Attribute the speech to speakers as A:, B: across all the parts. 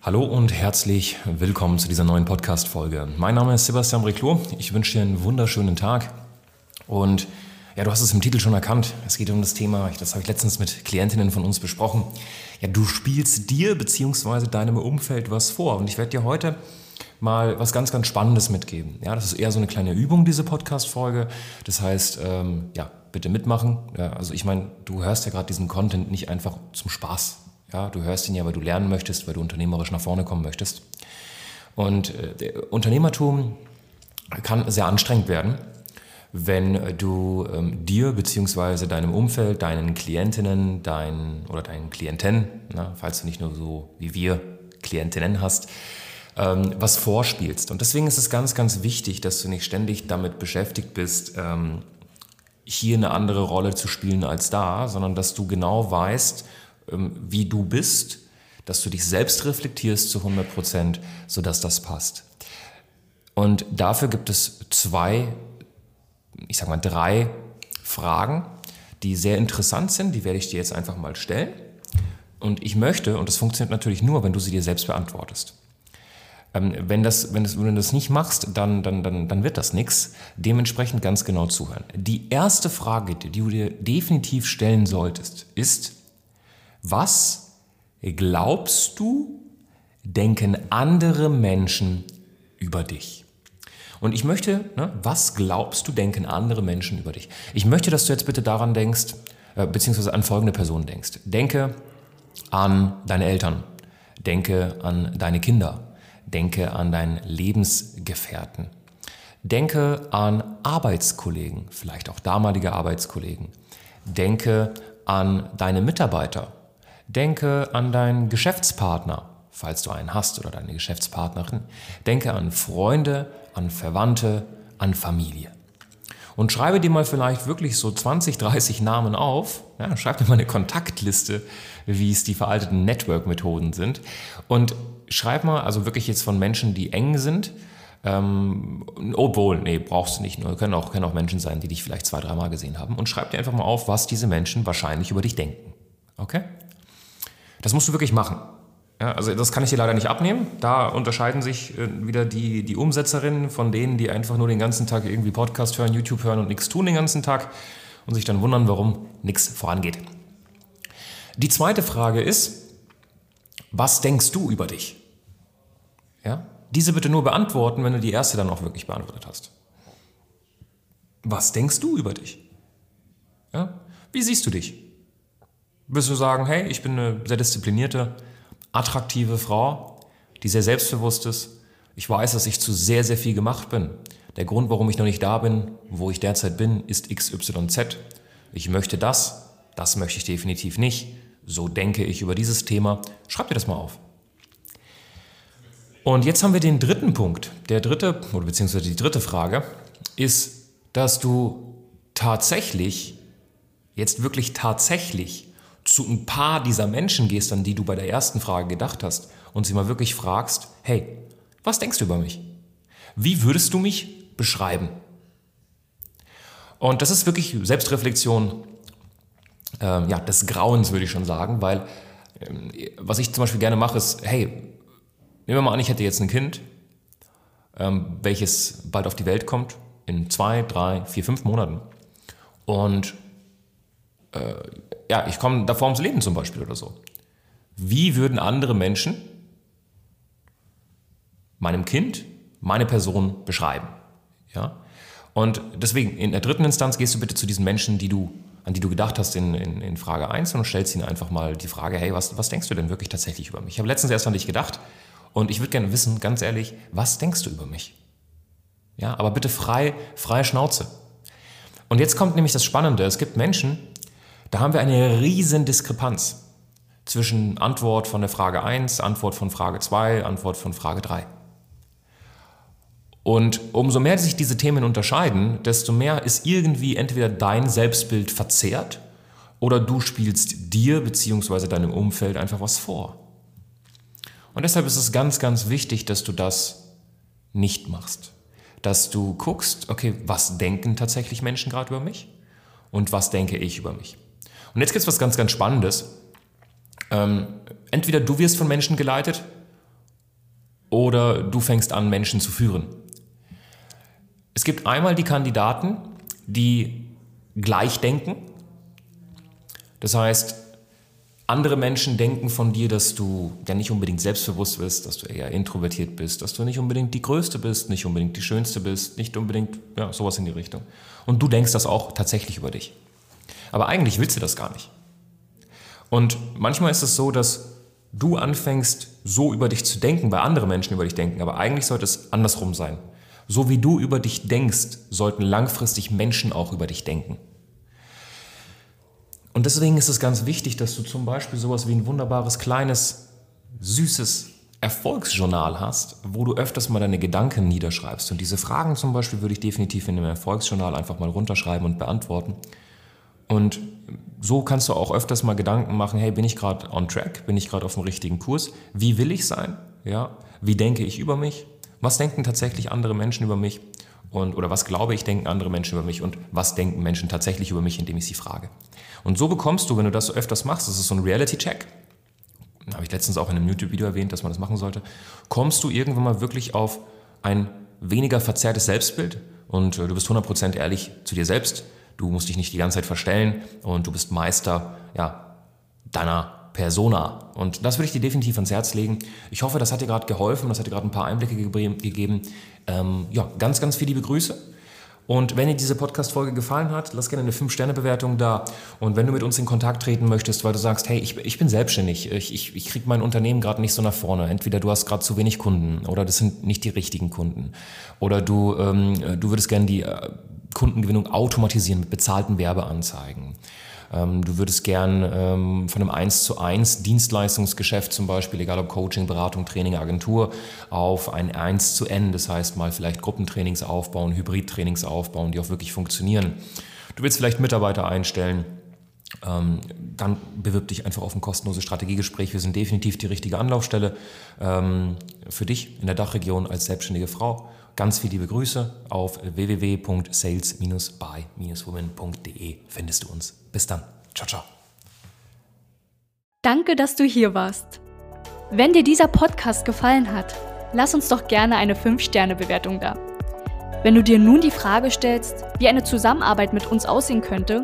A: Hallo und herzlich willkommen zu dieser neuen Podcast-Folge. Mein Name ist Sebastian Reclo. Ich wünsche dir einen wunderschönen Tag. Und ja, du hast es im Titel schon erkannt. Es geht um das Thema, das habe ich letztens mit Klientinnen von uns besprochen. Ja, du spielst dir bzw. deinem Umfeld was vor. Und ich werde dir heute mal was ganz, ganz Spannendes mitgeben. Ja, das ist eher so eine kleine Übung, diese Podcast-Folge. Das heißt, ähm, ja, bitte mitmachen. Ja, also ich meine, du hörst ja gerade diesen Content nicht einfach zum Spaß. Ja, du hörst ihn ja, weil du lernen möchtest, weil du unternehmerisch nach vorne kommen möchtest. Und äh, Unternehmertum kann sehr anstrengend werden, wenn du ähm, dir bzw. deinem Umfeld, deinen Klientinnen, deinen oder deinen Klienten, na, falls du nicht nur so wie wir Klientinnen hast, ähm, was vorspielst. Und deswegen ist es ganz, ganz wichtig, dass du nicht ständig damit beschäftigt bist, ähm, hier eine andere Rolle zu spielen als da, sondern dass du genau weißt, wie du bist, dass du dich selbst reflektierst zu 100 Prozent, sodass das passt. Und dafür gibt es zwei, ich sag mal drei Fragen, die sehr interessant sind. Die werde ich dir jetzt einfach mal stellen. Und ich möchte, und das funktioniert natürlich nur, wenn du sie dir selbst beantwortest. Ähm, wenn, das, wenn, das, wenn du das nicht machst, dann, dann, dann, dann wird das nichts. Dementsprechend ganz genau zuhören. Die erste Frage, die du dir definitiv stellen solltest, ist, was glaubst du, denken andere Menschen über dich? Und ich möchte, ne, was glaubst du, denken andere Menschen über dich? Ich möchte, dass du jetzt bitte daran denkst, äh, beziehungsweise an folgende Personen denkst. Denke an deine Eltern, denke an deine Kinder, denke an deinen Lebensgefährten, denke an Arbeitskollegen, vielleicht auch damalige Arbeitskollegen, denke an deine Mitarbeiter, Denke an deinen Geschäftspartner, falls du einen hast oder deine Geschäftspartnerin. Denke an Freunde, an Verwandte, an Familie. Und schreibe dir mal vielleicht wirklich so 20, 30 Namen auf. Ja, schreib dir mal eine Kontaktliste, wie es die veralteten Network-Methoden sind. Und schreib mal, also wirklich jetzt von Menschen, die eng sind, ähm, obwohl, nee, brauchst du nicht. Nur können auch, können auch Menschen sein, die dich vielleicht zwei, dreimal gesehen haben. Und schreib dir einfach mal auf, was diese Menschen wahrscheinlich über dich denken. Okay? Das musst du wirklich machen. Ja, also das kann ich dir leider nicht abnehmen. Da unterscheiden sich äh, wieder die, die Umsetzerinnen von denen, die einfach nur den ganzen Tag irgendwie Podcast hören, YouTube hören und nichts tun den ganzen Tag und sich dann wundern, warum nichts vorangeht. Die zweite Frage ist, was denkst du über dich? Ja? Diese bitte nur beantworten, wenn du die erste dann auch wirklich beantwortet hast. Was denkst du über dich? Ja? Wie siehst du dich? Wirst du sagen, hey, ich bin eine sehr disziplinierte, attraktive Frau, die sehr selbstbewusst ist. Ich weiß, dass ich zu sehr, sehr viel gemacht bin. Der Grund, warum ich noch nicht da bin, wo ich derzeit bin, ist XYZ. Ich möchte das, das möchte ich definitiv nicht. So denke ich über dieses Thema. Schreib dir das mal auf. Und jetzt haben wir den dritten Punkt. Der dritte, oder beziehungsweise die dritte Frage, ist, dass du tatsächlich, jetzt wirklich tatsächlich zu ein paar dieser Menschen gehst, an die du bei der ersten Frage gedacht hast und sie mal wirklich fragst, hey, was denkst du über mich? Wie würdest du mich beschreiben? Und das ist wirklich Selbstreflexion ähm, ja, des Grauens, würde ich schon sagen, weil ähm, was ich zum Beispiel gerne mache, ist, hey, nehmen wir mal an, ich hätte jetzt ein Kind, ähm, welches bald auf die Welt kommt, in zwei, drei, vier, fünf Monaten. Und äh, ja, ich komme davor ums Leben zum Beispiel oder so. Wie würden andere Menschen meinem Kind meine Person beschreiben? Ja? Und deswegen, in der dritten Instanz gehst du bitte zu diesen Menschen, die du, an die du gedacht hast in, in, in Frage 1 und stellst ihnen einfach mal die Frage, hey, was, was denkst du denn wirklich tatsächlich über mich? Ich habe letztens erst an dich gedacht und ich würde gerne wissen, ganz ehrlich, was denkst du über mich? Ja, aber bitte frei, freie Schnauze. Und jetzt kommt nämlich das Spannende. Es gibt Menschen, da haben wir eine riesen Diskrepanz zwischen Antwort von der Frage 1, Antwort von Frage 2, Antwort von Frage 3. Und umso mehr sich diese Themen unterscheiden, desto mehr ist irgendwie entweder dein Selbstbild verzerrt oder du spielst dir bzw. deinem Umfeld einfach was vor. Und deshalb ist es ganz, ganz wichtig, dass du das nicht machst. Dass du guckst, okay, was denken tatsächlich Menschen gerade über mich und was denke ich über mich. Und jetzt gibt es was ganz, ganz Spannendes. Ähm, entweder du wirst von Menschen geleitet oder du fängst an, Menschen zu führen. Es gibt einmal die Kandidaten, die gleich denken. Das heißt, andere Menschen denken von dir, dass du ja nicht unbedingt selbstbewusst bist, dass du eher introvertiert bist, dass du nicht unbedingt die Größte bist, nicht unbedingt die Schönste bist, nicht unbedingt ja, sowas in die Richtung. Und du denkst das auch tatsächlich über dich. Aber eigentlich willst du das gar nicht. Und manchmal ist es so, dass du anfängst, so über dich zu denken, weil andere Menschen über dich denken, aber eigentlich sollte es andersrum sein. So wie du über dich denkst, sollten langfristig Menschen auch über dich denken. Und deswegen ist es ganz wichtig, dass du zum Beispiel sowas wie ein wunderbares, kleines, süßes Erfolgsjournal hast, wo du öfters mal deine Gedanken niederschreibst. Und diese Fragen zum Beispiel würde ich definitiv in dem Erfolgsjournal einfach mal runterschreiben und beantworten. Und so kannst du auch öfters mal Gedanken machen, hey, bin ich gerade on track? Bin ich gerade auf dem richtigen Kurs? Wie will ich sein? Ja? Wie denke ich über mich? Was denken tatsächlich andere Menschen über mich? Und, oder was glaube ich, denken andere Menschen über mich? Und was denken Menschen tatsächlich über mich, indem ich sie frage? Und so bekommst du, wenn du das so öfters machst, das ist so ein Reality-Check, habe ich letztens auch in einem YouTube-Video erwähnt, dass man das machen sollte, kommst du irgendwann mal wirklich auf ein weniger verzerrtes Selbstbild und äh, du bist 100% ehrlich zu dir selbst Du musst dich nicht die ganze Zeit verstellen und du bist Meister ja, deiner Persona. Und das würde ich dir definitiv ans Herz legen. Ich hoffe, das hat dir gerade geholfen, das hat dir gerade ein paar Einblicke gegeben. Ähm, ja, ganz, ganz viele liebe Grüße. Und wenn dir diese Podcast-Folge gefallen hat, lass gerne eine 5-Sterne-Bewertung da. Und wenn du mit uns in Kontakt treten möchtest, weil du sagst, hey, ich, ich bin selbstständig, ich, ich, ich kriege mein Unternehmen gerade nicht so nach vorne. Entweder du hast gerade zu wenig Kunden oder das sind nicht die richtigen Kunden. Oder du, ähm, du würdest gerne die äh, Kundengewinnung automatisieren mit bezahlten Werbeanzeigen. Ähm, du würdest gern ähm, von einem 1 zu 1 Dienstleistungsgeschäft zum Beispiel, egal ob Coaching, Beratung, Training, Agentur, auf ein 1 zu N, das heißt mal vielleicht Gruppentrainings aufbauen, Hybridtrainings aufbauen, die auch wirklich funktionieren. Du willst vielleicht Mitarbeiter einstellen, ähm, dann bewirb dich einfach auf ein kostenloses Strategiegespräch. Wir sind definitiv die richtige Anlaufstelle ähm, für dich in der Dachregion als selbstständige Frau. Ganz viele liebe Grüße auf www.sales-by-women.de findest du uns. Bis dann. Ciao, ciao.
B: Danke, dass du hier warst. Wenn dir dieser Podcast gefallen hat, lass uns doch gerne eine 5-Sterne-Bewertung da. Wenn du dir nun die Frage stellst, wie eine Zusammenarbeit mit uns aussehen könnte,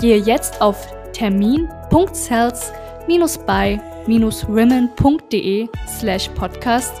B: gehe jetzt auf termin.sales-by-women.de slash podcast